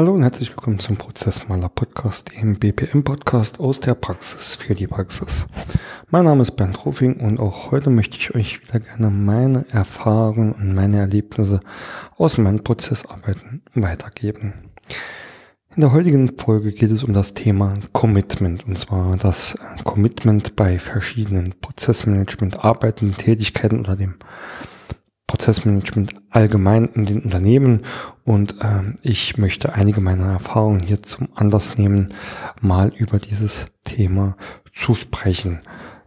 Hallo und herzlich willkommen zum Prozessmaler Podcast, dem BPM Podcast aus der Praxis für die Praxis. Mein Name ist Bernd Rufing und auch heute möchte ich euch wieder gerne meine Erfahrungen und meine Erlebnisse aus meinen Prozessarbeiten weitergeben. In der heutigen Folge geht es um das Thema Commitment und zwar das Commitment bei verschiedenen Prozessmanagement Arbeiten, Tätigkeiten oder dem Prozessmanagement allgemein in den Unternehmen und ähm, ich möchte einige meiner Erfahrungen hier zum Anlass nehmen, mal über dieses Thema zu sprechen.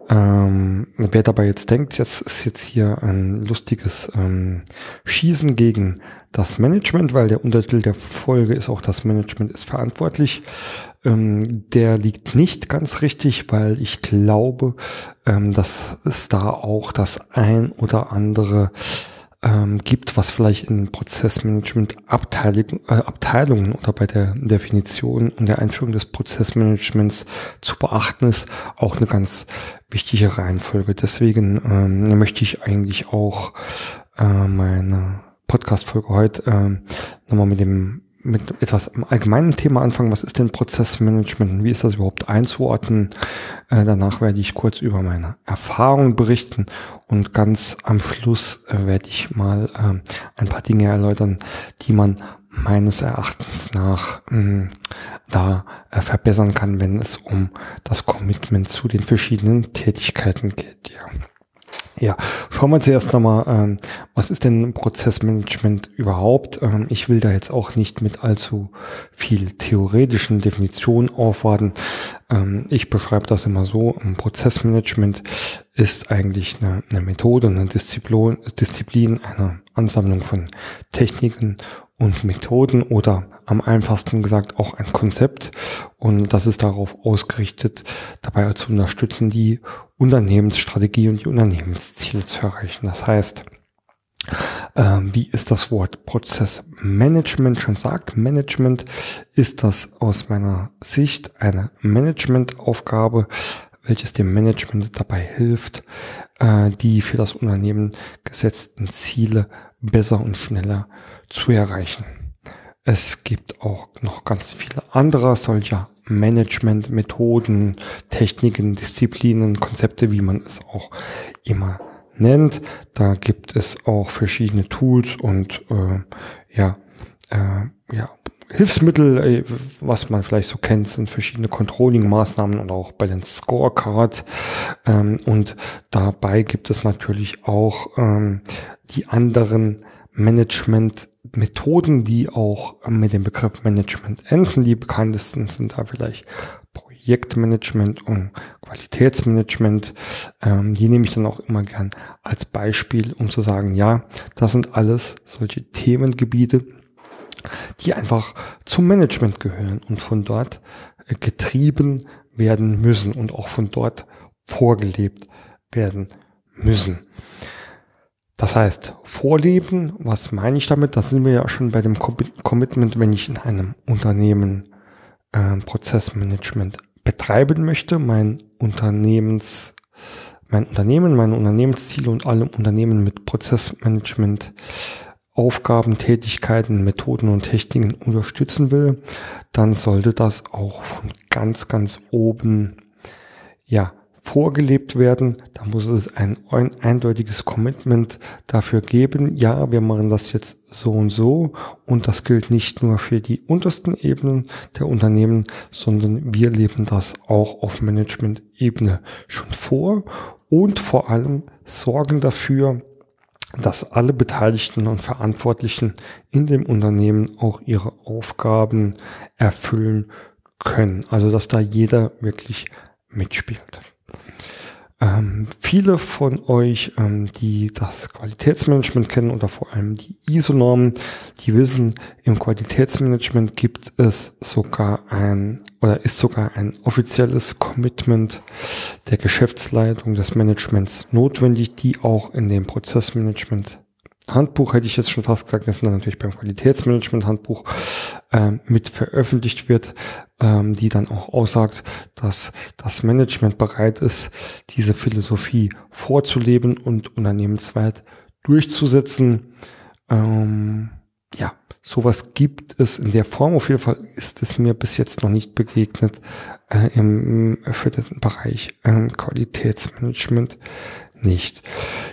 Ähm, wer dabei jetzt denkt, jetzt ist jetzt hier ein lustiges ähm, Schießen gegen das Management, weil der Untertitel der Folge ist auch das Management ist verantwortlich. Ähm, der liegt nicht ganz richtig, weil ich glaube, ähm, dass es da auch das ein oder andere ähm, gibt, was vielleicht in Prozessmanagement Abteilung, äh, Abteilungen oder bei der Definition und der Einführung des Prozessmanagements zu beachten ist, auch eine ganz wichtige Reihenfolge. Deswegen ähm, möchte ich eigentlich auch äh, meine Podcast-Folge heute äh, nochmal mit dem mit etwas allgemeinen Thema anfangen. Was ist denn Prozessmanagement wie ist das überhaupt einzuordnen? Äh, danach werde ich kurz über meine Erfahrungen berichten und ganz am Schluss äh, werde ich mal äh, ein paar Dinge erläutern, die man meines Erachtens nach mh, da äh, verbessern kann, wenn es um das Commitment zu den verschiedenen Tätigkeiten geht. Ja. Ja, schauen wir zuerst nochmal, ähm, was ist denn Prozessmanagement überhaupt? Ähm, ich will da jetzt auch nicht mit allzu viel theoretischen Definitionen aufwarten. Ähm, ich beschreibe das immer so, Prozessmanagement ist eigentlich eine, eine Methode, eine Disziplin, Disziplin, eine Ansammlung von Techniken und Methoden oder am einfachsten gesagt auch ein Konzept und das ist darauf ausgerichtet, dabei zu unterstützen, die Unternehmensstrategie und die Unternehmensziele zu erreichen. Das heißt, wie ist das Wort Prozessmanagement schon sagt? Management ist das aus meiner Sicht eine Managementaufgabe, welches dem Management dabei hilft, äh, die für das Unternehmen gesetzten Ziele besser und schneller zu erreichen. Es gibt auch noch ganz viele andere solcher Management-Methoden, Techniken, Disziplinen, Konzepte, wie man es auch immer nennt. Da gibt es auch verschiedene Tools und äh, ja, äh, ja, Hilfsmittel, äh, was man vielleicht so kennt, sind verschiedene Controlling-Maßnahmen und auch Balance Scorecard. Ähm, und dabei gibt es natürlich auch ähm, die anderen Management-Methoden, die auch mit dem Begriff Management enden. Die bekanntesten sind da vielleicht Projektmanagement und Qualitätsmanagement. Ähm, die nehme ich dann auch immer gern als Beispiel, um zu sagen, ja, das sind alles solche Themengebiete, die einfach zum Management gehören und von dort äh, getrieben werden müssen und auch von dort vorgelebt werden müssen. Das heißt, Vorleben, was meine ich damit? Das sind wir ja schon bei dem Commitment, wenn ich in einem Unternehmen äh, Prozessmanagement betreiben möchte, mein Unternehmens, mein Unternehmen, meine Unternehmensziele und alle Unternehmen mit Prozessmanagement Aufgaben, Tätigkeiten, Methoden und Techniken unterstützen will, dann sollte das auch von ganz, ganz oben, ja, vorgelebt werden. Da muss es ein eindeutiges Commitment dafür geben. Ja, wir machen das jetzt so und so. Und das gilt nicht nur für die untersten Ebenen der Unternehmen, sondern wir leben das auch auf Management-Ebene schon vor und vor allem sorgen dafür, dass alle Beteiligten und Verantwortlichen in dem Unternehmen auch ihre Aufgaben erfüllen können. Also dass da jeder wirklich mitspielt. Ähm, viele von euch, ähm, die das Qualitätsmanagement kennen oder vor allem die ISO-Normen, die wissen, im Qualitätsmanagement gibt es sogar ein oder ist sogar ein offizielles Commitment der Geschäftsleitung des Managements notwendig, die auch in dem Prozessmanagement Handbuch hätte ich jetzt schon fast gesagt, das ist dann natürlich beim Qualitätsmanagement-Handbuch ähm, mit veröffentlicht wird, ähm, die dann auch aussagt, dass das Management bereit ist, diese Philosophie vorzuleben und unternehmensweit durchzusetzen. Ähm, ja, sowas gibt es in der Form. Auf jeden Fall ist es mir bis jetzt noch nicht begegnet äh, im für den Bereich äh, Qualitätsmanagement nicht.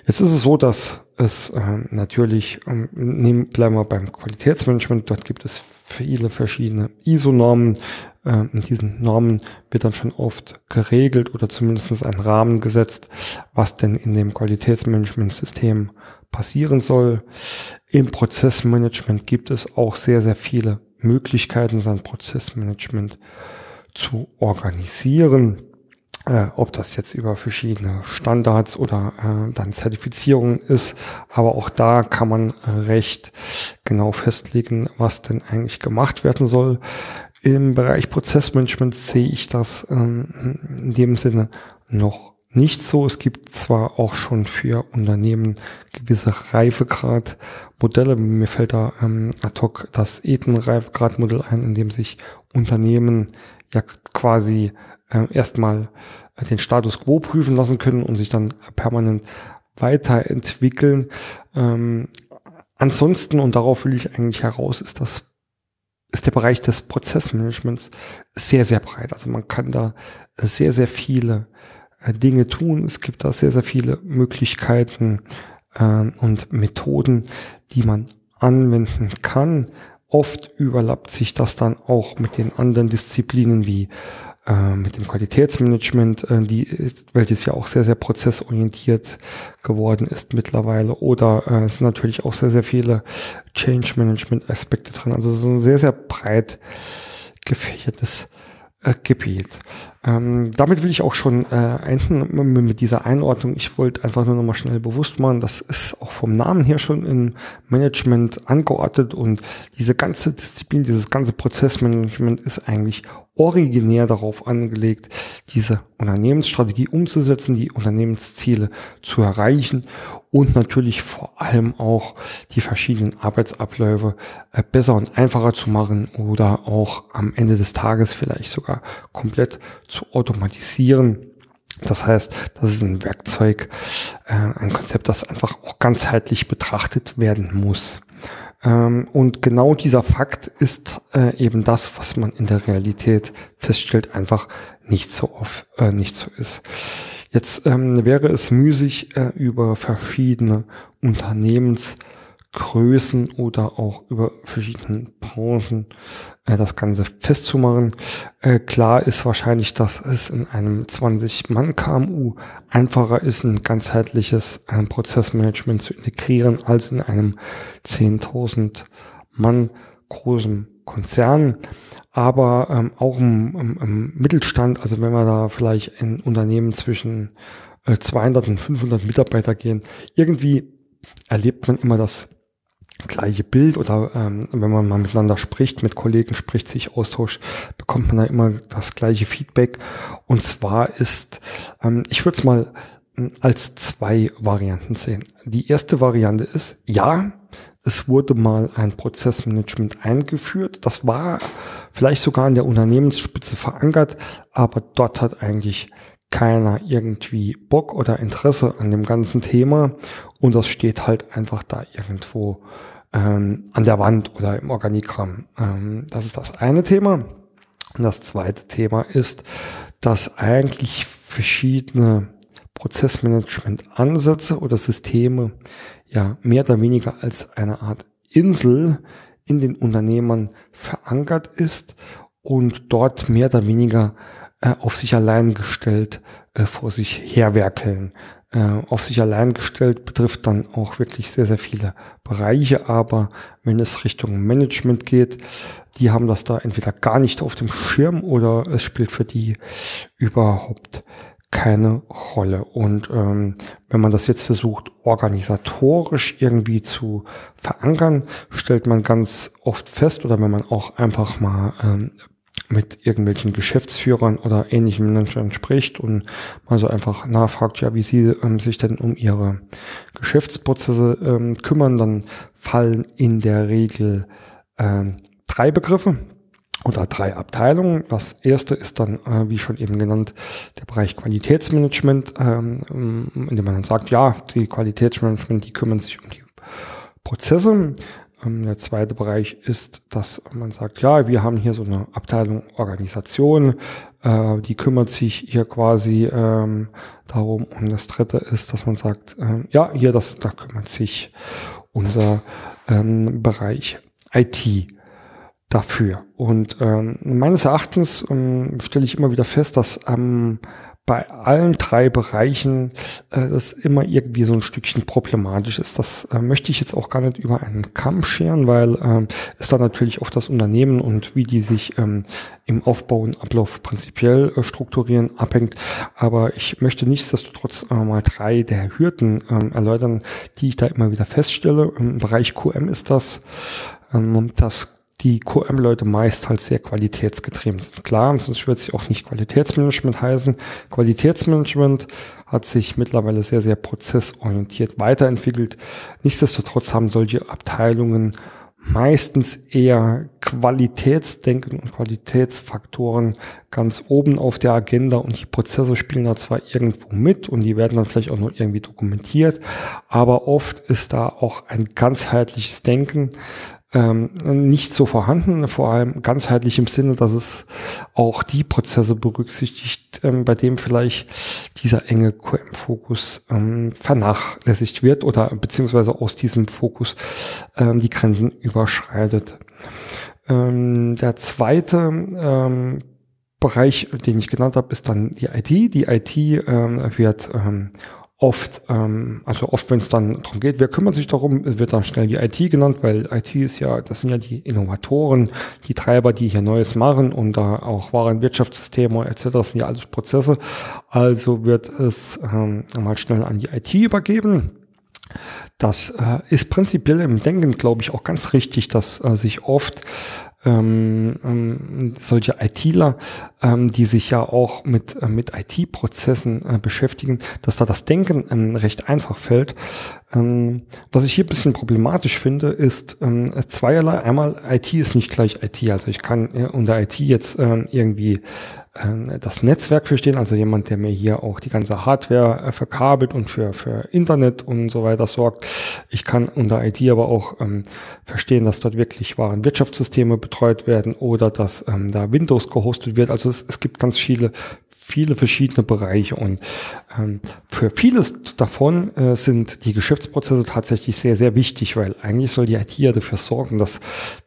Jetzt ist es so, dass es äh, natürlich, ähm, nehmen, bleiben wir beim Qualitätsmanagement, dort gibt es viele verschiedene ISO-Normen. Äh, in diesen Normen wird dann schon oft geregelt oder zumindest ein Rahmen gesetzt, was denn in dem Qualitätsmanagement-System passieren soll. Im Prozessmanagement gibt es auch sehr, sehr viele Möglichkeiten, sein Prozessmanagement zu organisieren. Äh, ob das jetzt über verschiedene Standards oder äh, dann Zertifizierungen ist. Aber auch da kann man äh, recht genau festlegen, was denn eigentlich gemacht werden soll. Im Bereich Prozessmanagement sehe ich das ähm, in dem Sinne noch nicht so. Es gibt zwar auch schon für Unternehmen gewisse Reifegradmodelle. Mir fällt da ähm, ad hoc das Ethen-Reifegradmodell ein, in dem sich Unternehmen ja quasi äh, erstmal den Status quo prüfen lassen können und sich dann permanent weiterentwickeln. Ähm, ansonsten, und darauf will ich eigentlich heraus, ist das ist der Bereich des Prozessmanagements sehr, sehr breit. Also man kann da sehr, sehr viele äh, Dinge tun. Es gibt da sehr, sehr viele Möglichkeiten äh, und Methoden, die man anwenden kann. Oft überlappt sich das dann auch mit den anderen Disziplinen wie äh, mit dem Qualitätsmanagement, äh, die, welches ja auch sehr, sehr prozessorientiert geworden ist mittlerweile. Oder äh, es sind natürlich auch sehr, sehr viele Change Management Aspekte drin. Also es ist ein sehr, sehr breit gefächertes äh, Gebiet. Ähm, damit will ich auch schon äh, enden mit dieser Einordnung. Ich wollte einfach nur noch mal schnell bewusst machen, das ist auch vom Namen her schon im Management angeordnet und diese ganze Disziplin, dieses ganze Prozessmanagement ist eigentlich originär darauf angelegt, diese Unternehmensstrategie umzusetzen, die Unternehmensziele zu erreichen und natürlich vor allem auch die verschiedenen Arbeitsabläufe äh, besser und einfacher zu machen oder auch am Ende des Tages vielleicht sogar komplett zu automatisieren. Das heißt, das ist ein Werkzeug, äh, ein Konzept, das einfach auch ganzheitlich betrachtet werden muss. Ähm, und genau dieser Fakt ist äh, eben das, was man in der Realität feststellt, einfach nicht so oft, nicht so ist. Jetzt ähm, wäre es müßig, äh, über verschiedene Unternehmens Größen oder auch über verschiedene Branchen äh, das Ganze festzumachen. Äh, klar ist wahrscheinlich, dass es in einem 20-Mann-KMU einfacher ist, ein ganzheitliches äh, Prozessmanagement zu integrieren, als in einem 10.000 Mann großen Konzern. Aber ähm, auch im, im, im, Mittelstand, also wenn wir da vielleicht in Unternehmen zwischen äh, 200 und 500 Mitarbeiter gehen, irgendwie erlebt man immer das gleiche Bild oder ähm, wenn man mal miteinander spricht, mit Kollegen spricht, sich austauscht, bekommt man da immer das gleiche Feedback. Und zwar ist, ähm, ich würde es mal hm, als zwei Varianten sehen. Die erste Variante ist, ja, es wurde mal ein Prozessmanagement eingeführt. Das war vielleicht sogar in der Unternehmensspitze verankert, aber dort hat eigentlich keiner irgendwie Bock oder Interesse an dem ganzen Thema und das steht halt einfach da irgendwo ähm, an der Wand oder im Organigramm. Ähm, das ist das eine Thema. Und das zweite Thema ist, dass eigentlich verschiedene Prozessmanagement-Ansätze oder Systeme ja mehr oder weniger als eine Art Insel in den Unternehmern verankert ist und dort mehr oder weniger äh, auf sich allein gestellt äh, vor sich herwerkeln äh, auf sich allein gestellt, betrifft dann auch wirklich sehr, sehr viele Bereiche. Aber wenn es Richtung Management geht, die haben das da entweder gar nicht auf dem Schirm oder es spielt für die überhaupt keine Rolle. Und ähm, wenn man das jetzt versucht, organisatorisch irgendwie zu verankern, stellt man ganz oft fest, oder wenn man auch einfach mal ähm, mit irgendwelchen Geschäftsführern oder ähnlichen Menschen spricht und mal so einfach nachfragt, ja, wie sie ähm, sich denn um ihre Geschäftsprozesse ähm, kümmern, dann fallen in der Regel ähm, drei Begriffe oder drei Abteilungen. Das erste ist dann, äh, wie schon eben genannt, der Bereich Qualitätsmanagement, ähm, in dem man dann sagt, ja, die Qualitätsmanagement, die kümmern sich um die Prozesse. Ähm, der zweite Bereich ist, dass man sagt, ja, wir haben hier so eine Abteilung Organisation, äh, die kümmert sich hier quasi ähm, darum. Und das dritte ist, dass man sagt, äh, ja, hier, das, da kümmert sich unser ähm, Bereich IT dafür. Und ähm, meines Erachtens ähm, stelle ich immer wieder fest, dass ähm, bei allen drei Bereichen äh, das immer irgendwie so ein Stückchen problematisch ist. Das äh, möchte ich jetzt auch gar nicht über einen Kamm scheren, weil ähm, es da natürlich auf das Unternehmen und wie die sich ähm, im Aufbau und Ablauf prinzipiell äh, strukturieren abhängt. Aber ich möchte nichtsdestotrotz äh, mal drei der Hürden ähm, erläutern, die ich da immer wieder feststelle. Im Bereich QM ist das, ähm, dass die QM-Leute meist halt sehr qualitätsgetrieben sind. Klar, sonst wird es auch nicht Qualitätsmanagement heißen. Qualitätsmanagement hat sich mittlerweile sehr, sehr prozessorientiert weiterentwickelt. Nichtsdestotrotz haben solche Abteilungen meistens eher Qualitätsdenken und Qualitätsfaktoren ganz oben auf der Agenda und die Prozesse spielen da zwar irgendwo mit und die werden dann vielleicht auch noch irgendwie dokumentiert, aber oft ist da auch ein ganzheitliches Denken ähm, nicht so vorhanden, vor allem ganzheitlich im Sinne, dass es auch die Prozesse berücksichtigt, ähm, bei dem vielleicht dieser enge QM-Fokus ähm, vernachlässigt wird oder beziehungsweise aus diesem Fokus ähm, die Grenzen überschreitet. Ähm, der zweite ähm, Bereich, den ich genannt habe, ist dann die IT. Die IT ähm, wird ähm, oft, ähm, also oft, wenn es dann darum geht, wer kümmert sich darum, wird dann schnell die IT genannt, weil IT ist ja, das sind ja die Innovatoren, die Treiber, die hier Neues machen und da auch Warenwirtschaftssysteme etc. Das sind ja alles Prozesse. Also wird es ähm, mal schnell an die IT übergeben. Das äh, ist prinzipiell im Denken, glaube ich, auch ganz richtig, dass äh, sich oft ähm, ähm, solche ITler, ähm, die sich ja auch mit, äh, mit IT-Prozessen äh, beschäftigen, dass da das Denken ähm, recht einfach fällt. Ähm, was ich hier ein bisschen problematisch finde, ist ähm, zweierlei. Einmal, IT ist nicht gleich IT. Also ich kann äh, unter IT jetzt ähm, irgendwie das Netzwerk verstehen, also jemand, der mir hier auch die ganze Hardware äh, verkabelt und für, für Internet und so weiter sorgt. Ich kann unter IT aber auch ähm, verstehen, dass dort wirklich wahren Wirtschaftssysteme betreut werden oder dass ähm, da Windows gehostet wird. Also es, es gibt ganz viele, viele verschiedene Bereiche und ähm, für vieles davon äh, sind die Geschäftsprozesse tatsächlich sehr, sehr wichtig, weil eigentlich soll die IT ja dafür sorgen, dass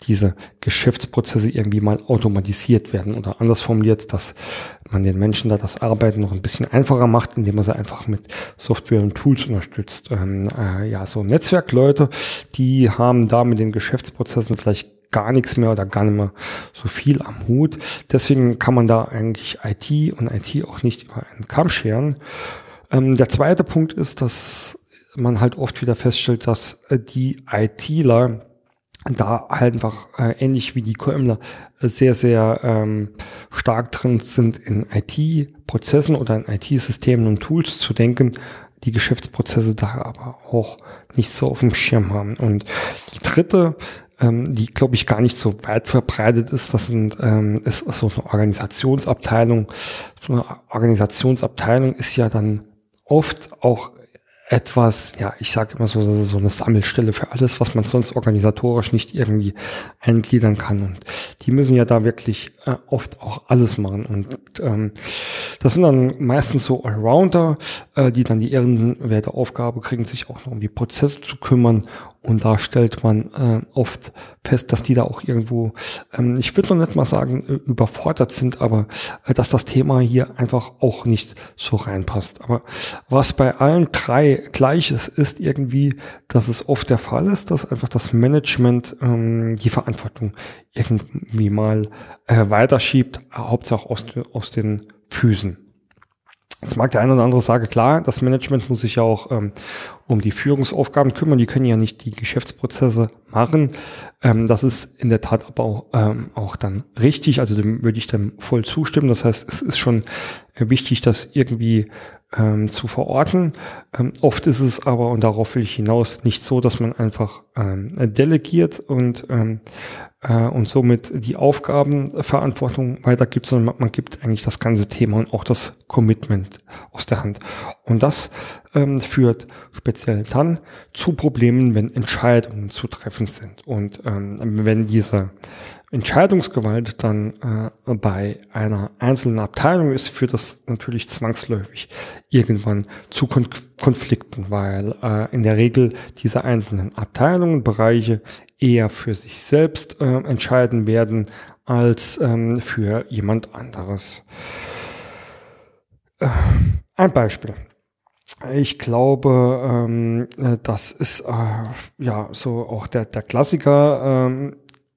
diese Geschäftsprozesse irgendwie mal automatisiert werden oder anders formuliert, dass man den Menschen da das Arbeiten noch ein bisschen einfacher macht, indem man sie einfach mit Software und Tools unterstützt. Ähm, äh, ja, so Netzwerkleute, die haben da mit den Geschäftsprozessen vielleicht gar nichts mehr oder gar nicht mehr so viel am Hut. Deswegen kann man da eigentlich IT und IT auch nicht über einen Kamm scheren. Ähm, der zweite Punkt ist, dass man halt oft wieder feststellt, dass äh, die ITler da halt einfach äh, ähnlich wie die QMler sehr, sehr ähm, stark drin sind, in IT-Prozessen oder in IT-Systemen und Tools zu denken, die Geschäftsprozesse da aber auch nicht so auf dem Schirm haben. Und die dritte ähm, die, glaube ich, gar nicht so weit verbreitet ist. Das sind, ähm, ist so eine Organisationsabteilung. So eine Organisationsabteilung ist ja dann oft auch etwas, ja, ich sage immer so, das ist so eine Sammelstelle für alles, was man sonst organisatorisch nicht irgendwie eingliedern kann. Und die müssen ja da wirklich äh, oft auch alles machen. Und ähm, das sind dann meistens so Allrounder, äh, die dann die ehrenwerte Aufgabe kriegen, sich auch noch um die Prozesse zu kümmern und da stellt man äh, oft fest, dass die da auch irgendwo, ähm, ich würde noch nicht mal sagen, äh, überfordert sind, aber äh, dass das Thema hier einfach auch nicht so reinpasst. Aber was bei allen drei gleich ist, ist irgendwie, dass es oft der Fall ist, dass einfach das Management ähm, die Verantwortung irgendwie mal äh, weiterschiebt, Hauptsache aus, aus den Füßen. Jetzt mag der eine oder andere sagen, klar, das Management muss sich ja auch ähm, um die Führungsaufgaben kümmern. Die können ja nicht die Geschäftsprozesse machen. Ähm, das ist in der Tat aber auch, ähm, auch dann richtig. Also dem würde ich dem voll zustimmen. Das heißt, es ist schon wichtig, das irgendwie ähm, zu verorten. Ähm, oft ist es aber, und darauf will ich hinaus, nicht so, dass man einfach ähm, delegiert und, ähm, äh, und somit die Aufgabenverantwortung weitergibt, sondern man, man, gibt eigentlich das ganze Thema und auch das Commitment aus der Hand. Und das ähm, führt speziell dann zu Problemen, wenn Entscheidungen zu treffen sind. Und ähm, wenn diese Entscheidungsgewalt dann äh, bei einer einzelnen Abteilung ist, führt das natürlich zwangsläufig irgendwann zu Kon Konflikten, weil äh, in der Regel diese einzelnen Abteilungen, Bereiche eher für sich selbst äh, entscheiden werden als ähm, für jemand anderes. Äh, ein Beispiel. Ich glaube, ähm, äh, das ist äh, ja so auch der, der Klassiker. Ähm,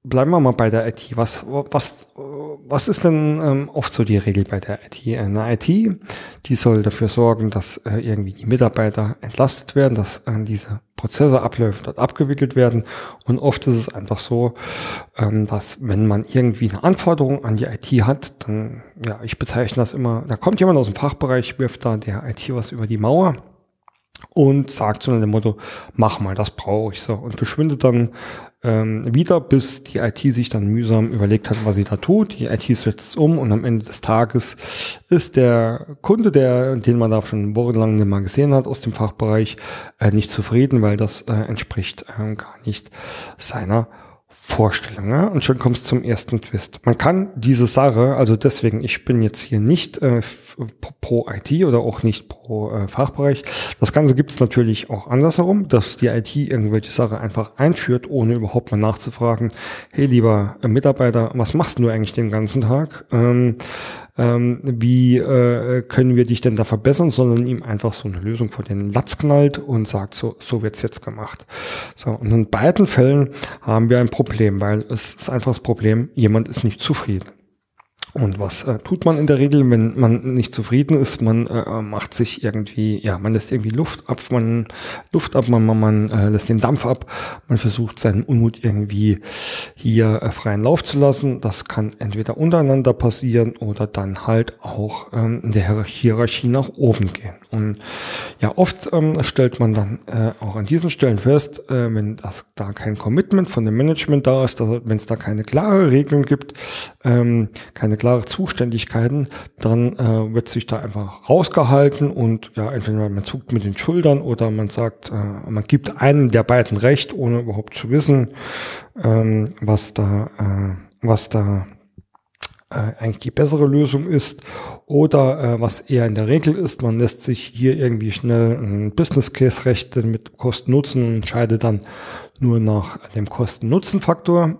bleiben wir mal bei der IT. Was, was, was ist denn ähm, oft so die Regel bei der IT? Eine IT, die soll dafür sorgen, dass äh, irgendwie die Mitarbeiter entlastet werden, dass äh, diese Prozesse, Abläufe dort abgewickelt werden. Und oft ist es einfach so, ähm, dass wenn man irgendwie eine Anforderung an die IT hat, dann, ja, ich bezeichne das immer, da kommt jemand aus dem Fachbereich, wirft da der IT was über die Mauer und sagt so nach dem Motto, mach mal, das brauche ich so und verschwindet dann ähm, wieder, bis die IT sich dann mühsam überlegt hat, was sie da tut. Die IT setzt um und am Ende des Tages ist der Kunde, der, den man da schon wochenlang nicht mal gesehen hat aus dem Fachbereich, äh, nicht zufrieden, weil das äh, entspricht äh, gar nicht seiner Vorstellung. Ja? Und schon kommst zum ersten Twist. Man kann diese Sache, also deswegen, ich bin jetzt hier nicht äh, pro IT oder auch nicht pro äh, Fachbereich. Das Ganze gibt es natürlich auch andersherum, dass die IT irgendwelche Sache einfach einführt, ohne überhaupt mal nachzufragen, hey lieber Mitarbeiter, was machst du eigentlich den ganzen Tag? Ähm, ähm, wie äh, können wir dich denn da verbessern, sondern ihm einfach so eine Lösung vor den Latz knallt und sagt, so, so wird's jetzt gemacht. So, und in beiden Fällen haben wir ein Problem, weil es ist einfach das Problem, jemand ist nicht zufrieden. Und was äh, tut man in der Regel, wenn man nicht zufrieden ist? Man äh, macht sich irgendwie, ja, man lässt irgendwie Luft ab, man Luft ab, man, man, man äh, lässt den Dampf ab, man versucht seinen Unmut irgendwie hier äh, freien Lauf zu lassen. Das kann entweder untereinander passieren oder dann halt auch ähm, in der Hierarchie nach oben gehen. Und ja, oft ähm, stellt man dann äh, auch an diesen Stellen fest, äh, wenn das da kein Commitment von dem Management da ist, wenn es da keine klare Regelung gibt, ähm, keine klare Zuständigkeiten, dann äh, wird sich da einfach rausgehalten und ja, entweder man zuckt mit den Schultern oder man sagt, äh, man gibt einem der beiden Recht, ohne überhaupt zu wissen, ähm, was da, äh, was da äh, eigentlich die bessere Lösung ist oder äh, was eher in der Regel ist, man lässt sich hier irgendwie schnell ein Business Case rechnen mit Kosten-Nutzen und entscheidet dann nur nach dem Kosten-Nutzen-Faktor.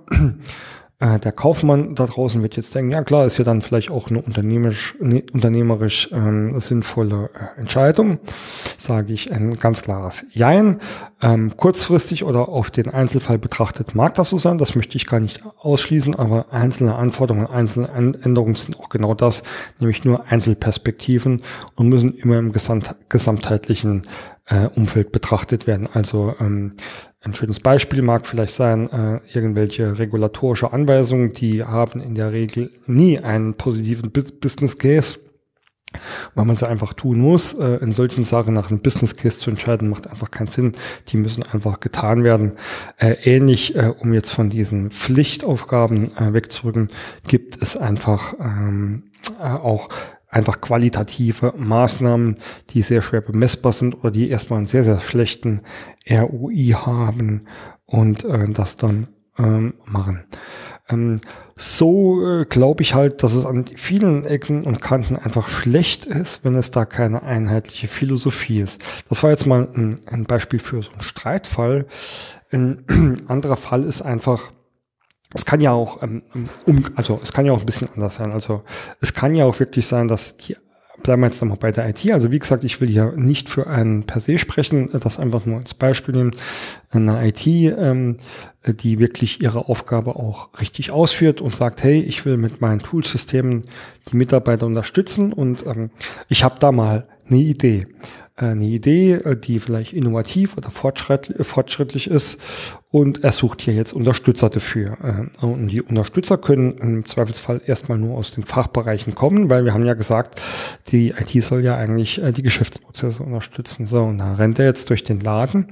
Äh, der Kaufmann da draußen wird jetzt denken, ja klar, ist ja dann vielleicht auch eine unternehmerisch, eine unternehmerisch ähm, sinnvolle äh, Entscheidung. Sage ich ein ganz klares Jein. Ähm, kurzfristig oder auf den Einzelfall betrachtet mag das so sein, das möchte ich gar nicht ausschließen, aber einzelne Anforderungen, einzelne Änderungen sind auch genau das, nämlich nur Einzelperspektiven und müssen immer im gesamt, gesamtheitlichen äh, Umfeld betrachtet werden. Also ähm, ein schönes Beispiel mag vielleicht sein, äh, irgendwelche regulatorische Anweisungen, die haben in der Regel nie einen positiven Business Case, weil man sie einfach tun muss. Äh, in solchen Sachen nach einem Business Case zu entscheiden, macht einfach keinen Sinn. Die müssen einfach getan werden. Äh, ähnlich, äh, um jetzt von diesen Pflichtaufgaben äh, wegzurücken, gibt es einfach ähm, äh, auch einfach qualitative Maßnahmen, die sehr schwer bemessbar sind oder die erstmal einen sehr, sehr schlechten ROI haben und äh, das dann ähm, machen. Ähm, so äh, glaube ich halt, dass es an vielen Ecken und Kanten einfach schlecht ist, wenn es da keine einheitliche Philosophie ist. Das war jetzt mal ein, ein Beispiel für so einen Streitfall. Ein anderer Fall ist einfach, es kann ja auch, ähm, um, also es kann ja auch ein bisschen anders sein. Also es kann ja auch wirklich sein, dass die, bleiben wir jetzt nochmal bei der IT. Also wie gesagt, ich will ja nicht für einen per se sprechen, das einfach nur als Beispiel nehmen. Eine IT, ähm, die wirklich ihre Aufgabe auch richtig ausführt und sagt, hey, ich will mit meinen Toolsystemen die Mitarbeiter unterstützen und ähm, ich habe da mal eine Idee. Äh, eine Idee, äh, die vielleicht innovativ oder fortschrittlich ist und er sucht hier jetzt Unterstützer dafür. Äh, und die Unterstützer können im Zweifelsfall erstmal nur aus den Fachbereichen kommen, weil wir haben ja gesagt, die IT soll ja eigentlich äh, die Geschäftsprozesse unterstützen. So, und da rennt er jetzt durch den Laden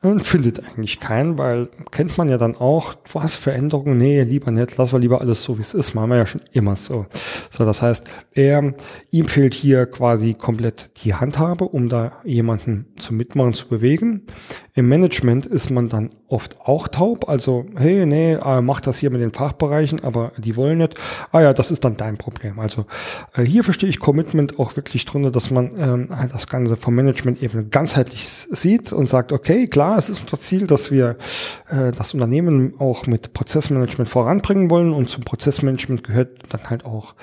und findet eigentlich keinen, weil kennt man ja dann auch, was Veränderungen, nee, lieber nicht, lass wir lieber alles so, wie es ist, machen wir ja schon immer so. So, das heißt, er, ihm fehlt hier quasi komplett die Handhabe, um da jemanden zu mitmachen, zu bewegen. Im Management ist man dann oft auch taub, also hey, nee, äh, mach das hier mit den Fachbereichen, aber die wollen nicht. Ah ja, das ist dann dein Problem. Also äh, hier verstehe ich Commitment auch wirklich drunter, dass man ähm, das Ganze vom Management eben ganzheitlich sieht und sagt, okay, klar, es ist unser Ziel, dass wir äh, das Unternehmen auch mit Prozessmanagement voranbringen wollen und zum Prozessmanagement gehört dann halt auch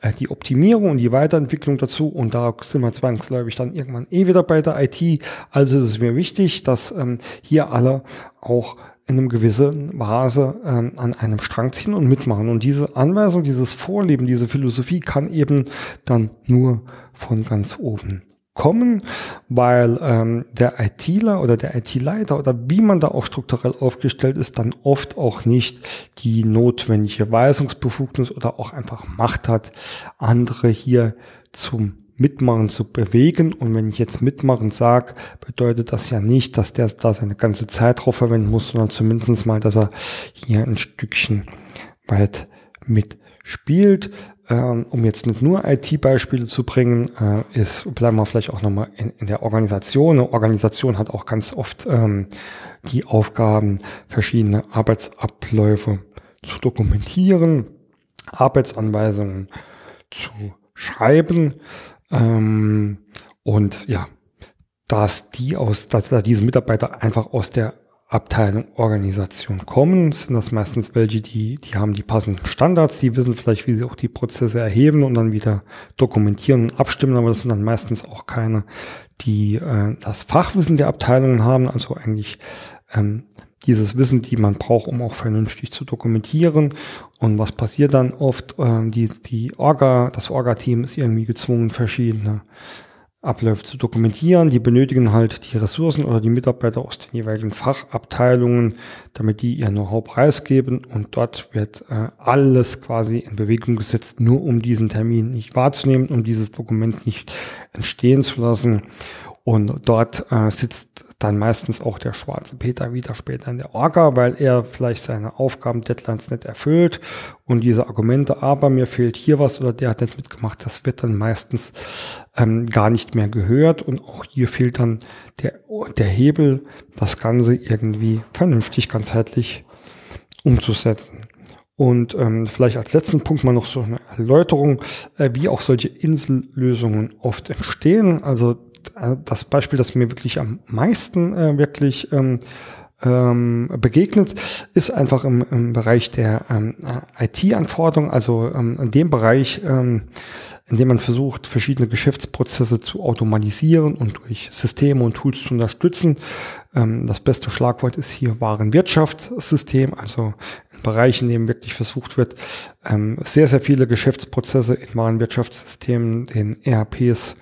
äh, die Optimierung und die Weiterentwicklung dazu und da sind wir zwangsläufig dann irgendwann eh wieder bei der IT. Also ist es mir wichtig, dass ähm, hier alle auch in einem gewissen Maße ähm, an einem Strang ziehen und mitmachen. Und diese Anweisung, dieses Vorleben, diese Philosophie kann eben dann nur von ganz oben kommen, weil ähm, der ITler oder der IT-Leiter oder wie man da auch strukturell aufgestellt ist, dann oft auch nicht die notwendige Weisungsbefugnis oder auch einfach Macht hat, andere hier zum Mitmachen zu bewegen. Und wenn ich jetzt mitmachen sage, bedeutet das ja nicht, dass der da seine ganze Zeit drauf verwenden muss, sondern zumindest mal, dass er hier ein Stückchen weit mitspielt. Ähm, um jetzt nicht nur IT-Beispiele zu bringen, äh, ist, bleiben wir vielleicht auch nochmal in, in der Organisation. Eine Organisation hat auch ganz oft ähm, die Aufgaben, verschiedene Arbeitsabläufe zu dokumentieren, Arbeitsanweisungen zu schreiben ähm, und ja, dass die aus, dass da diese Mitarbeiter einfach aus der Abteilung Organisation kommen, sind das meistens welche, die, die haben die passenden Standards, die wissen vielleicht, wie sie auch die Prozesse erheben und dann wieder dokumentieren und abstimmen, aber das sind dann meistens auch keine, die äh, das Fachwissen der Abteilungen haben, also eigentlich ähm, dieses Wissen, die man braucht, um auch vernünftig zu dokumentieren. Und was passiert dann oft? Ähm, die, die Orga, das Orga-Team ist irgendwie gezwungen, verschiedene Abläufe zu dokumentieren. Die benötigen halt die Ressourcen oder die Mitarbeiter aus den jeweiligen Fachabteilungen, damit die ihr Know-how preisgeben. Und dort wird äh, alles quasi in Bewegung gesetzt, nur um diesen Termin nicht wahrzunehmen, um dieses Dokument nicht entstehen zu lassen. Und dort äh, sitzt dann meistens auch der schwarze Peter wieder später in der Orga, weil er vielleicht seine Aufgaben-Deadlines nicht erfüllt und diese Argumente, aber mir fehlt hier was oder der hat nicht mitgemacht, das wird dann meistens ähm, gar nicht mehr gehört und auch hier fehlt dann der, der Hebel, das Ganze irgendwie vernünftig, ganzheitlich umzusetzen. Und ähm, vielleicht als letzten Punkt mal noch so eine Erläuterung, äh, wie auch solche Insellösungen oft entstehen. Also äh, das Beispiel, das mir wirklich am meisten äh, wirklich ähm, ähm, begegnet, ist einfach im, im Bereich der ähm, IT-Anforderungen, also ähm, in dem Bereich, ähm, in dem man versucht, verschiedene Geschäftsprozesse zu automatisieren und durch Systeme und Tools zu unterstützen. Ähm, das beste Schlagwort ist hier Warenwirtschaftssystem, also Bereich, in dem wirklich versucht wird, ähm, sehr, sehr viele Geschäftsprozesse in Warenwirtschaftssystemen, den ERPs,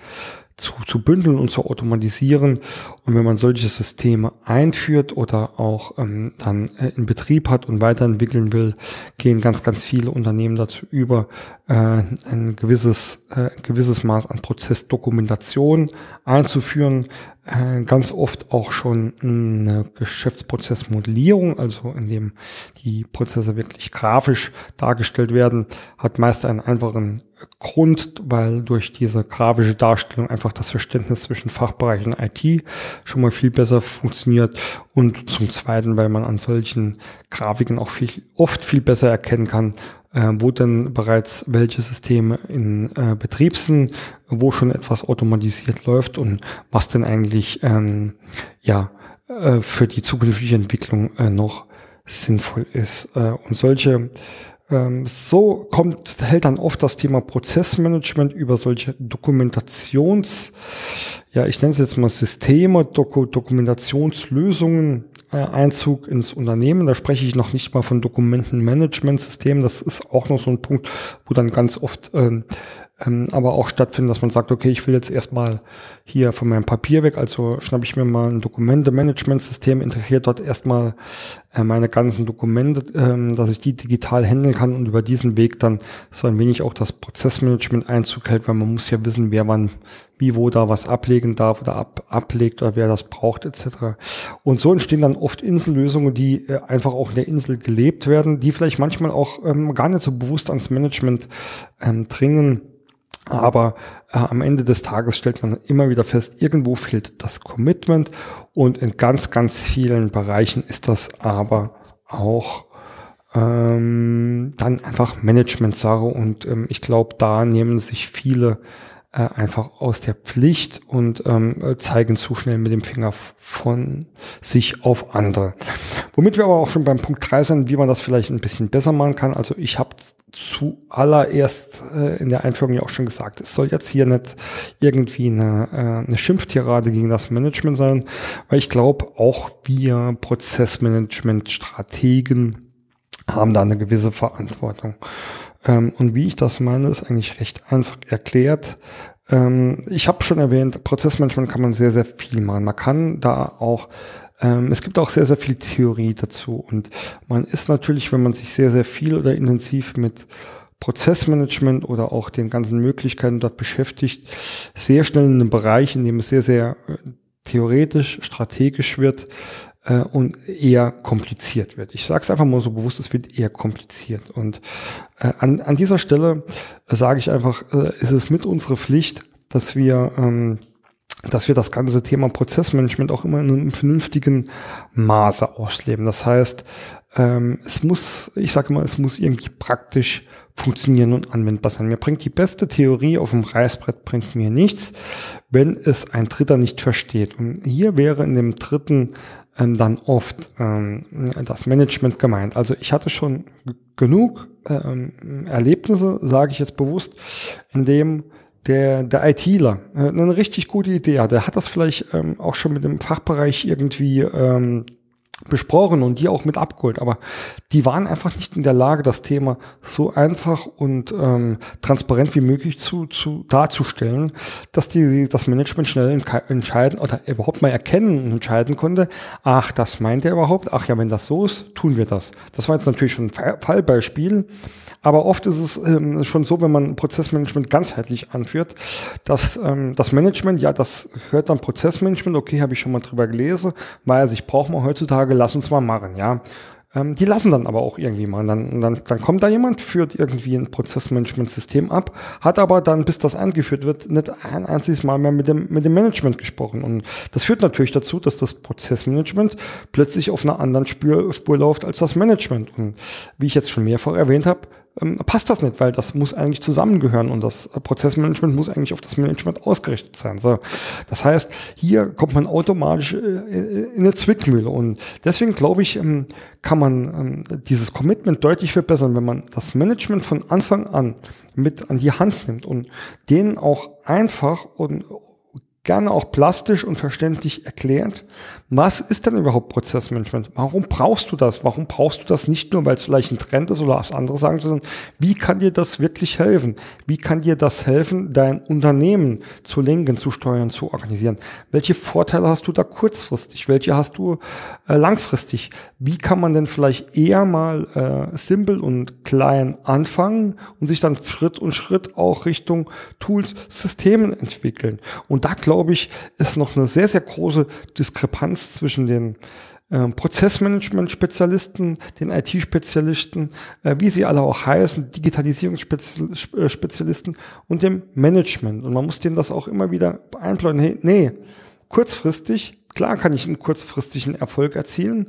zu, zu bündeln und zu automatisieren. Und wenn man solche Systeme einführt oder auch ähm, dann äh, in Betrieb hat und weiterentwickeln will, gehen ganz, ganz viele Unternehmen dazu über, äh, ein gewisses, äh, gewisses Maß an Prozessdokumentation einzuführen, äh, ganz oft auch schon eine Geschäftsprozessmodellierung, also in dem die Prozesse wirklich grafisch dargestellt werden, hat meist einen einfachen Grund, weil durch diese grafische Darstellung einfach das Verständnis zwischen Fachbereich und IT schon mal viel besser funktioniert und zum Zweiten, weil man an solchen Grafiken auch viel, oft viel besser erkennen kann, äh, wo denn bereits welche Systeme in äh, Betrieb sind, wo schon etwas automatisiert läuft und was denn eigentlich ähm, ja äh, für die zukünftige Entwicklung äh, noch sinnvoll ist. Äh, und solche so kommt, hält dann oft das Thema Prozessmanagement über solche Dokumentations, ja, ich nenne es jetzt mal Systeme, Doku, Dokumentationslösungen äh, Einzug ins Unternehmen. Da spreche ich noch nicht mal von Dokumentenmanagementsystemen. Das ist auch noch so ein Punkt, wo dann ganz oft ähm, ähm, aber auch stattfinden, dass man sagt, okay, ich will jetzt erstmal hier von meinem Papier weg, also schnappe ich mir mal ein Dokumente-Management-System, integriert dort erstmal äh, meine ganzen Dokumente, ähm, dass ich die digital handeln kann und über diesen Weg dann so ein wenig auch das Prozessmanagement Einzug hält, weil man muss ja wissen, wer wann wie wo da was ablegen darf oder ab, ablegt oder wer das braucht etc. Und so entstehen dann oft Insellösungen, die äh, einfach auch in der Insel gelebt werden, die vielleicht manchmal auch ähm, gar nicht so bewusst ans Management ähm, dringen aber äh, am Ende des Tages stellt man immer wieder fest, irgendwo fehlt das Commitment und in ganz, ganz vielen Bereichen ist das aber auch ähm, dann einfach Management-Sache. Und ähm, ich glaube, da nehmen sich viele äh, einfach aus der Pflicht und ähm, zeigen zu schnell mit dem Finger von sich auf andere. Womit wir aber auch schon beim Punkt 3 sind, wie man das vielleicht ein bisschen besser machen kann. Also ich habe zuallererst äh, in der Einführung ja auch schon gesagt, es soll jetzt hier nicht irgendwie eine, äh, eine Schimpftirade gegen das Management sein, weil ich glaube, auch wir Prozessmanagement-Strategen haben da eine gewisse Verantwortung. Ähm, und wie ich das meine, ist eigentlich recht einfach erklärt. Ähm, ich habe schon erwähnt, Prozessmanagement kann man sehr, sehr viel machen. Man kann da auch ähm, es gibt auch sehr, sehr viel Theorie dazu. Und man ist natürlich, wenn man sich sehr, sehr viel oder intensiv mit Prozessmanagement oder auch den ganzen Möglichkeiten dort beschäftigt, sehr schnell in einem Bereich, in dem es sehr, sehr äh, theoretisch, strategisch wird, äh, und eher kompliziert wird. Ich sage es einfach mal so bewusst, es wird eher kompliziert. Und äh, an, an dieser Stelle äh, sage ich einfach, äh, ist es mit unserer Pflicht, dass wir ähm, dass wir das ganze Thema Prozessmanagement auch immer in einem vernünftigen Maße ausleben. Das heißt, ähm, es muss, ich sage immer, es muss irgendwie praktisch funktionieren und anwendbar sein. Mir bringt die beste Theorie auf dem Reißbrett bringt mir nichts, wenn es ein Dritter nicht versteht. Und hier wäre in dem dritten dann oft ähm, das Management gemeint. Also ich hatte schon genug ähm, Erlebnisse, sage ich jetzt bewusst, in dem der, der ITler äh, eine richtig gute Idee hat. Der hat das vielleicht ähm, auch schon mit dem Fachbereich irgendwie ähm, besprochen und die auch mit abgeholt, aber die waren einfach nicht in der Lage, das Thema so einfach und ähm, transparent wie möglich zu, zu darzustellen, dass die das Management schnell entscheiden oder überhaupt mal erkennen und entscheiden konnte, ach, das meint er überhaupt, ach ja, wenn das so ist, tun wir das. Das war jetzt natürlich schon ein Fallbeispiel, aber oft ist es ähm, schon so, wenn man Prozessmanagement ganzheitlich anführt, dass ähm, das Management, ja, das hört dann Prozessmanagement, okay, habe ich schon mal drüber gelesen, weiß ich, braucht man heutzutage, lass uns mal machen, ja. Ähm, die lassen dann aber auch irgendwie mal. Dann, dann, dann kommt da jemand, führt irgendwie ein Prozessmanagement-System ab, hat aber dann, bis das eingeführt wird, nicht ein einziges Mal mehr mit dem, mit dem Management gesprochen. Und das führt natürlich dazu, dass das Prozessmanagement plötzlich auf einer anderen Spur, Spur läuft als das Management. Und wie ich jetzt schon mehrfach erwähnt habe, ähm, passt das nicht, weil das muss eigentlich zusammengehören und das Prozessmanagement muss eigentlich auf das Management ausgerichtet sein. So, das heißt, hier kommt man automatisch äh, in eine Zwickmühle und deswegen glaube ich, ähm, kann man ähm, dieses Commitment deutlich verbessern, wenn man das Management von Anfang an mit an die Hand nimmt und denen auch einfach und gerne auch plastisch und verständlich erklärt, was ist denn überhaupt Prozessmanagement? Warum brauchst du das? Warum brauchst du das nicht nur, weil es vielleicht ein Trend ist oder was andere sagen, sondern wie kann dir das wirklich helfen? Wie kann dir das helfen, dein Unternehmen zu lenken, zu steuern, zu organisieren? Welche Vorteile hast du da kurzfristig? Welche hast du äh, langfristig? Wie kann man denn vielleicht eher mal äh, simpel und klein anfangen und sich dann Schritt und Schritt auch Richtung Tools, Systemen entwickeln? Und da glaube ich, ist noch eine sehr, sehr große Diskrepanz zwischen den äh, Prozessmanagement-Spezialisten, den IT-Spezialisten, äh, wie sie alle auch heißen, Digitalisierungsspezialisten und dem Management. Und man muss denen das auch immer wieder einplanen. Hey, nee, kurzfristig, klar kann ich einen kurzfristigen Erfolg erzielen,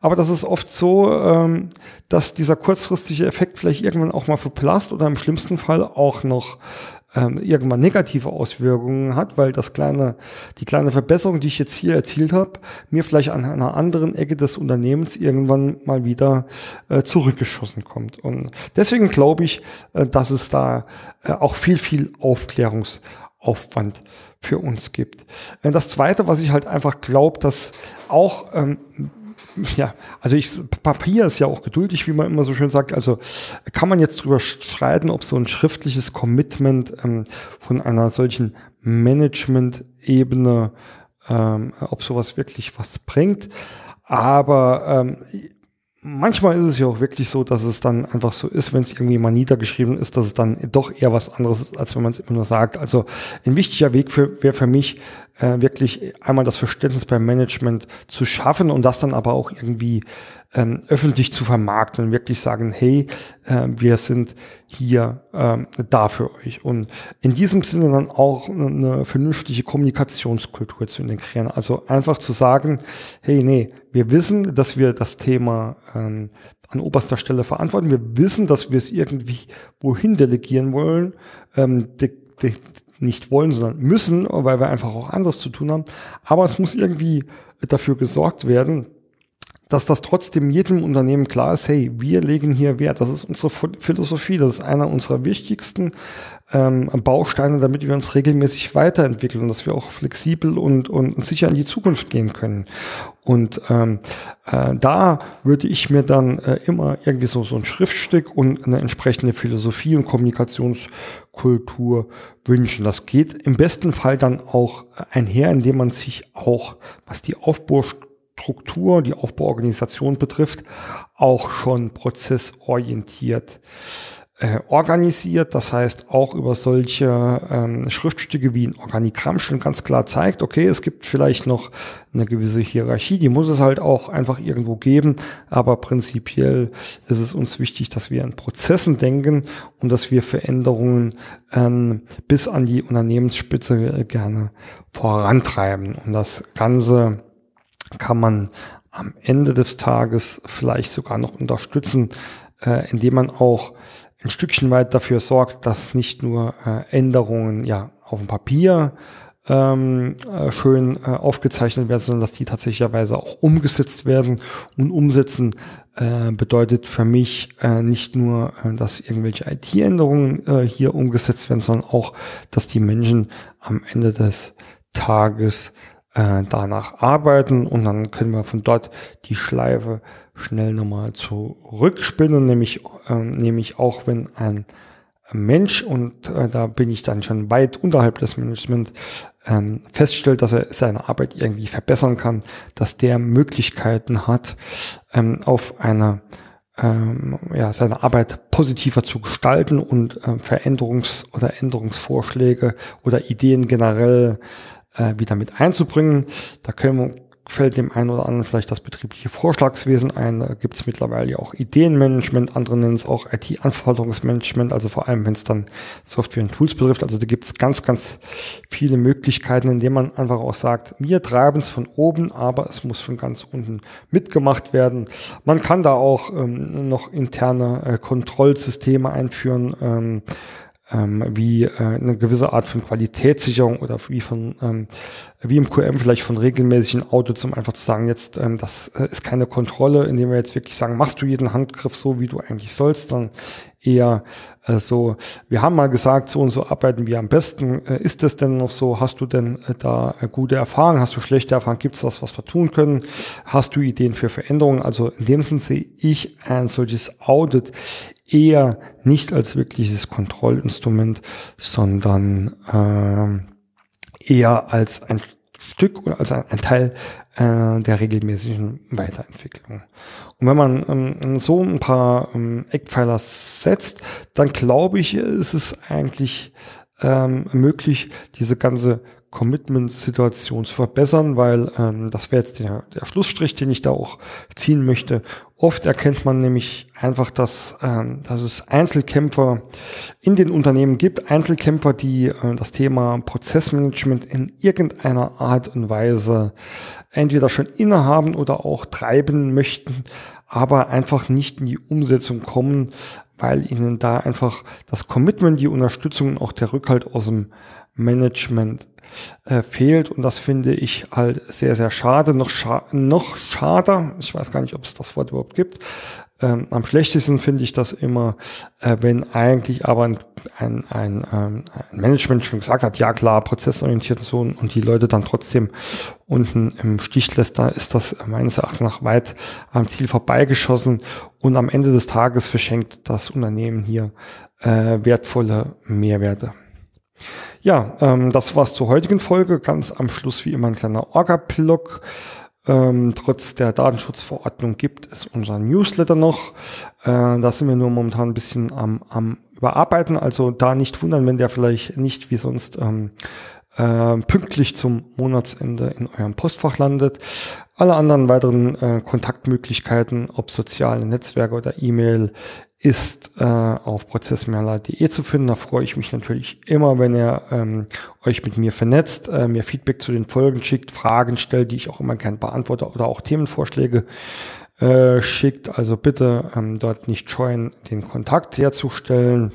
aber das ist oft so, ähm, dass dieser kurzfristige Effekt vielleicht irgendwann auch mal verblasst oder im schlimmsten Fall auch noch ähm, irgendwann negative Auswirkungen hat, weil das kleine, die kleine Verbesserung, die ich jetzt hier erzielt habe, mir vielleicht an einer anderen Ecke des Unternehmens irgendwann mal wieder äh, zurückgeschossen kommt. Und deswegen glaube ich, äh, dass es da äh, auch viel, viel Aufklärungsaufwand für uns gibt. Äh, das Zweite, was ich halt einfach glaube, dass auch ähm, ja, also ich, Papier ist ja auch geduldig, wie man immer so schön sagt. Also kann man jetzt drüber streiten, ob so ein schriftliches Commitment ähm, von einer solchen Management-Ebene, ähm, ob sowas wirklich was bringt. Aber ähm, manchmal ist es ja auch wirklich so, dass es dann einfach so ist, wenn es irgendwie mal niedergeschrieben ist, dass es dann doch eher was anderes ist, als wenn man es immer nur sagt. Also ein wichtiger Weg wäre für mich äh, wirklich einmal das Verständnis beim Management zu schaffen und das dann aber auch irgendwie ähm, öffentlich zu vermarkten und wirklich sagen, hey, äh, wir sind hier ähm, da für euch. Und in diesem Sinne dann auch eine vernünftige Kommunikationskultur zu integrieren. Also einfach zu sagen, hey, nee, wir wissen, dass wir das Thema ähm, an oberster Stelle verantworten. Wir wissen, dass wir es irgendwie wohin delegieren wollen. Ähm, de, de, nicht wollen, sondern müssen, weil wir einfach auch anderes zu tun haben. Aber es muss irgendwie dafür gesorgt werden, dass das trotzdem jedem Unternehmen klar ist, hey, wir legen hier Wert. Das ist unsere Philosophie, das ist einer unserer wichtigsten ähm, Bausteine, damit wir uns regelmäßig weiterentwickeln und dass wir auch flexibel und, und sicher in die Zukunft gehen können. Und ähm, äh, da würde ich mir dann äh, immer irgendwie so, so ein Schriftstück und eine entsprechende Philosophie und Kommunikationskultur wünschen. Das geht im besten Fall dann auch einher, indem man sich auch, was die Aufbaustruktur Struktur, die Aufbauorganisation betrifft, auch schon prozessorientiert äh, organisiert. Das heißt, auch über solche ähm, Schriftstücke wie ein Organigramm schon ganz klar zeigt, okay, es gibt vielleicht noch eine gewisse Hierarchie, die muss es halt auch einfach irgendwo geben, aber prinzipiell ist es uns wichtig, dass wir in Prozessen denken und dass wir Veränderungen ähm, bis an die Unternehmensspitze äh, gerne vorantreiben. Und das Ganze kann man am Ende des Tages vielleicht sogar noch unterstützen, äh, indem man auch ein Stückchen weit dafür sorgt, dass nicht nur äh, Änderungen ja auf dem Papier ähm, äh, schön äh, aufgezeichnet werden, sondern dass die tatsächlicherweise auch umgesetzt werden. Und umsetzen äh, bedeutet für mich äh, nicht nur, äh, dass irgendwelche IT-Änderungen äh, hier umgesetzt werden, sondern auch, dass die Menschen am Ende des Tages äh, danach arbeiten und dann können wir von dort die Schleife schnell nochmal zurückspinnen, nämlich, äh, nämlich auch wenn ein Mensch, und äh, da bin ich dann schon weit unterhalb des Management, ähm, feststellt, dass er seine Arbeit irgendwie verbessern kann, dass der Möglichkeiten hat, ähm, auf eine ähm, ja, seine Arbeit positiver zu gestalten und äh, Veränderungs- oder Änderungsvorschläge oder Ideen generell äh, wieder mit einzubringen. Da können, fällt dem einen oder anderen vielleicht das betriebliche Vorschlagswesen ein. Da gibt es mittlerweile ja auch Ideenmanagement, andere nennen es auch IT-Anforderungsmanagement, also vor allem, wenn es dann Software und Tools betrifft. Also da gibt es ganz, ganz viele Möglichkeiten, indem man einfach auch sagt, wir treiben es von oben, aber es muss von ganz unten mitgemacht werden. Man kann da auch ähm, noch interne äh, Kontrollsysteme einführen. Ähm, ähm, wie äh, eine gewisse Art von Qualitätssicherung oder wie von ähm, wie im QM vielleicht von regelmäßigen Audits, um einfach zu sagen, jetzt ähm, das äh, ist keine Kontrolle, indem wir jetzt wirklich sagen, machst du jeden Handgriff so, wie du eigentlich sollst, dann eher äh, so, wir haben mal gesagt, so und so arbeiten wir am besten. Äh, ist es denn noch so? Hast du denn äh, da äh, gute Erfahrungen? Hast du schlechte Erfahrungen? Gibt es was, was wir tun können? Hast du Ideen für Veränderungen? Also in dem Sinne sehe ich ein solches Audit eher nicht als wirkliches Kontrollinstrument, sondern äh, eher als ein Stück oder als ein, ein Teil äh, der regelmäßigen Weiterentwicklung. Und wenn man ähm, so ein paar ähm, Eckpfeiler setzt, dann glaube ich, ist es eigentlich ähm, möglich, diese ganze Commitment-Situation zu verbessern, weil ähm, das wäre jetzt der, der Schlussstrich, den ich da auch ziehen möchte. Oft erkennt man nämlich einfach, dass, ähm, dass es Einzelkämpfer in den Unternehmen gibt, Einzelkämpfer, die äh, das Thema Prozessmanagement in irgendeiner Art und Weise entweder schon innehaben oder auch treiben möchten, aber einfach nicht in die Umsetzung kommen, weil ihnen da einfach das Commitment, die Unterstützung und auch der Rückhalt aus dem Management äh, fehlt und das finde ich halt sehr, sehr schade. Noch, scha noch schade, ich weiß gar nicht, ob es das Wort überhaupt gibt, Ähm, am schlechtesten finde ich das immer, äh, wenn eigentlich aber ein, ein, ein, ähm, ein Management schon gesagt hat, ja klar, prozessorientiert so und die Leute dann trotzdem unten im Stich lässt, da ist das meines Erachtens nach weit am Ziel vorbeigeschossen und am Ende des Tages verschenkt das Unternehmen hier äh, wertvolle Mehrwerte. Ja, ähm, das war's zur heutigen Folge. Ganz am Schluss wie immer ein kleiner Orga-Blog. Ähm, trotz der Datenschutzverordnung gibt es unseren Newsletter noch. Äh, da sind wir nur momentan ein bisschen am, am überarbeiten. Also da nicht wundern, wenn der vielleicht nicht wie sonst ähm, äh, pünktlich zum Monatsende in eurem Postfach landet. Alle anderen weiteren äh, Kontaktmöglichkeiten, ob soziale Netzwerke oder E-Mail, ist äh, auf prozessmerler.de zu finden. Da freue ich mich natürlich immer, wenn ihr ähm, euch mit mir vernetzt, äh, mir Feedback zu den Folgen schickt, Fragen stellt, die ich auch immer gern beantworte oder auch Themenvorschläge äh, schickt. Also bitte ähm, dort nicht scheuen, den Kontakt herzustellen.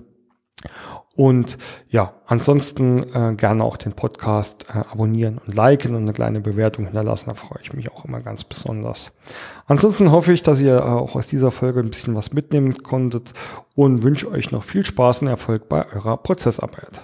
Und ja, ansonsten äh, gerne auch den Podcast äh, abonnieren und liken und eine kleine Bewertung hinterlassen. Da freue ich mich auch immer ganz besonders. Ansonsten hoffe ich, dass ihr äh, auch aus dieser Folge ein bisschen was mitnehmen konntet und wünsche euch noch viel Spaß und Erfolg bei eurer Prozessarbeit.